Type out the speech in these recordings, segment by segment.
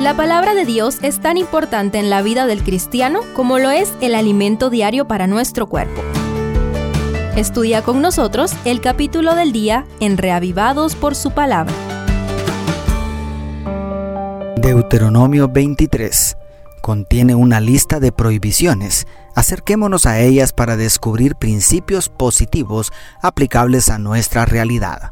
La palabra de Dios es tan importante en la vida del cristiano como lo es el alimento diario para nuestro cuerpo. Estudia con nosotros el capítulo del día en Reavivados por su palabra. Deuteronomio 23 contiene una lista de prohibiciones. Acerquémonos a ellas para descubrir principios positivos aplicables a nuestra realidad.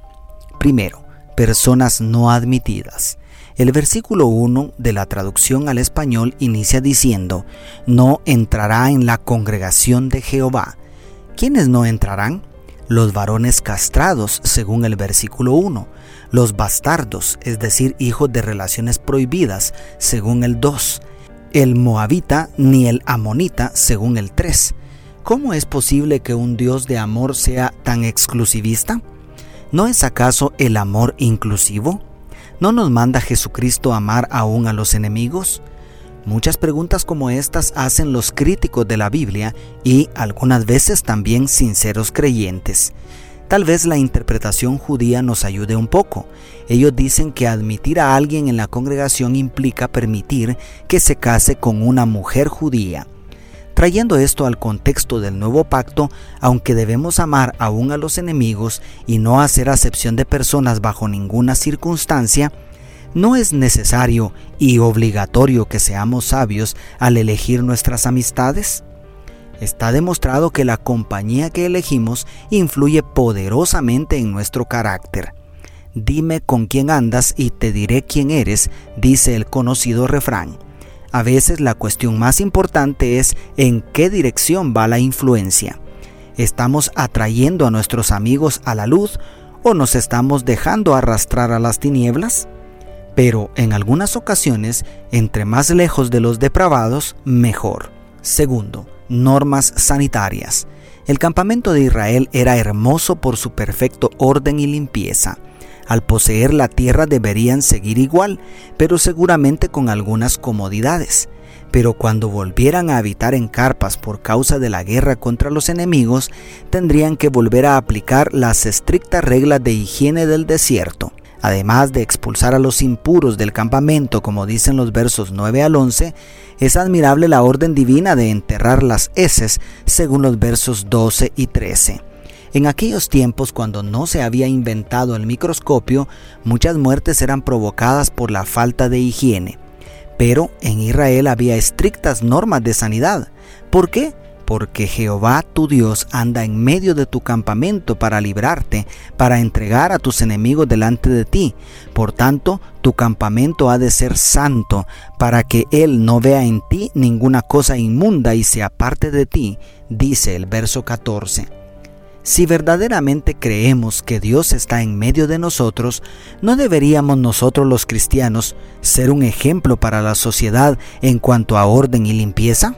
Primero, personas no admitidas. El versículo 1 de la traducción al español inicia diciendo, no entrará en la congregación de Jehová. ¿Quiénes no entrarán? Los varones castrados, según el versículo 1, los bastardos, es decir, hijos de relaciones prohibidas, según el 2, el moabita ni el amonita, según el 3. ¿Cómo es posible que un Dios de amor sea tan exclusivista? ¿No es acaso el amor inclusivo? ¿No nos manda Jesucristo amar aún a los enemigos? Muchas preguntas como estas hacen los críticos de la Biblia y algunas veces también sinceros creyentes. Tal vez la interpretación judía nos ayude un poco. Ellos dicen que admitir a alguien en la congregación implica permitir que se case con una mujer judía. Trayendo esto al contexto del nuevo pacto, aunque debemos amar aún a los enemigos y no hacer acepción de personas bajo ninguna circunstancia, no es necesario y obligatorio que seamos sabios al elegir nuestras amistades. Está demostrado que la compañía que elegimos influye poderosamente en nuestro carácter. Dime con quién andas y te diré quién eres, dice el conocido refrán. A veces la cuestión más importante es en qué dirección va la influencia. ¿Estamos atrayendo a nuestros amigos a la luz o nos estamos dejando arrastrar a las tinieblas? Pero en algunas ocasiones, entre más lejos de los depravados, mejor. Segundo, normas sanitarias. El campamento de Israel era hermoso por su perfecto orden y limpieza. Al poseer la tierra deberían seguir igual, pero seguramente con algunas comodidades. Pero cuando volvieran a habitar en carpas por causa de la guerra contra los enemigos, tendrían que volver a aplicar las estrictas reglas de higiene del desierto. Además de expulsar a los impuros del campamento, como dicen los versos 9 al 11, es admirable la orden divina de enterrar las heces, según los versos 12 y 13. En aquellos tiempos, cuando no se había inventado el microscopio, muchas muertes eran provocadas por la falta de higiene. Pero en Israel había estrictas normas de sanidad. ¿Por qué? Porque Jehová tu Dios anda en medio de tu campamento para librarte, para entregar a tus enemigos delante de ti. Por tanto, tu campamento ha de ser santo, para que Él no vea en ti ninguna cosa inmunda y se aparte de ti, dice el verso 14. Si verdaderamente creemos que Dios está en medio de nosotros, ¿no deberíamos nosotros los cristianos ser un ejemplo para la sociedad en cuanto a orden y limpieza?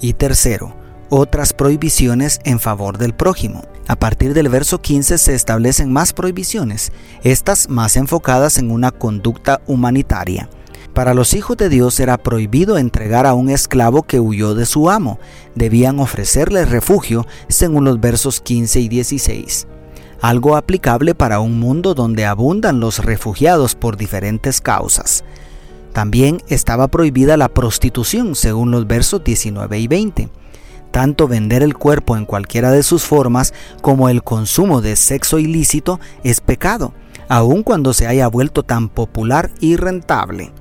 Y tercero, otras prohibiciones en favor del prójimo. A partir del verso 15 se establecen más prohibiciones, estas más enfocadas en una conducta humanitaria. Para los hijos de Dios era prohibido entregar a un esclavo que huyó de su amo. Debían ofrecerle refugio según los versos 15 y 16. Algo aplicable para un mundo donde abundan los refugiados por diferentes causas. También estaba prohibida la prostitución según los versos 19 y 20. Tanto vender el cuerpo en cualquiera de sus formas como el consumo de sexo ilícito es pecado, aun cuando se haya vuelto tan popular y rentable.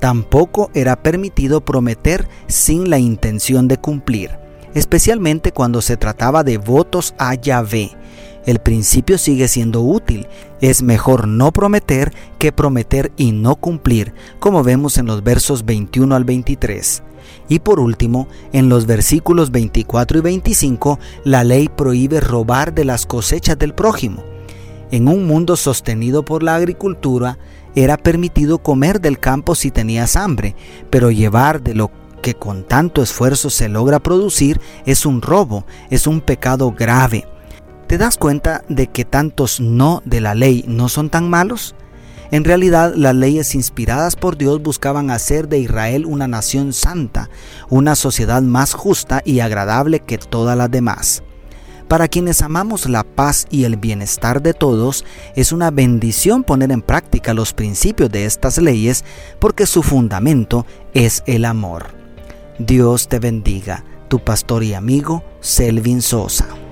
Tampoco era permitido prometer sin la intención de cumplir, especialmente cuando se trataba de votos a Yahvé. El principio sigue siendo útil. Es mejor no prometer que prometer y no cumplir, como vemos en los versos 21 al 23. Y por último, en los versículos 24 y 25, la ley prohíbe robar de las cosechas del prójimo. En un mundo sostenido por la agricultura, era permitido comer del campo si tenías hambre, pero llevar de lo que con tanto esfuerzo se logra producir es un robo, es un pecado grave. ¿Te das cuenta de que tantos no de la ley no son tan malos? En realidad, las leyes inspiradas por Dios buscaban hacer de Israel una nación santa, una sociedad más justa y agradable que todas las demás. Para quienes amamos la paz y el bienestar de todos, es una bendición poner en práctica los principios de estas leyes porque su fundamento es el amor. Dios te bendiga, tu pastor y amigo Selvin Sosa.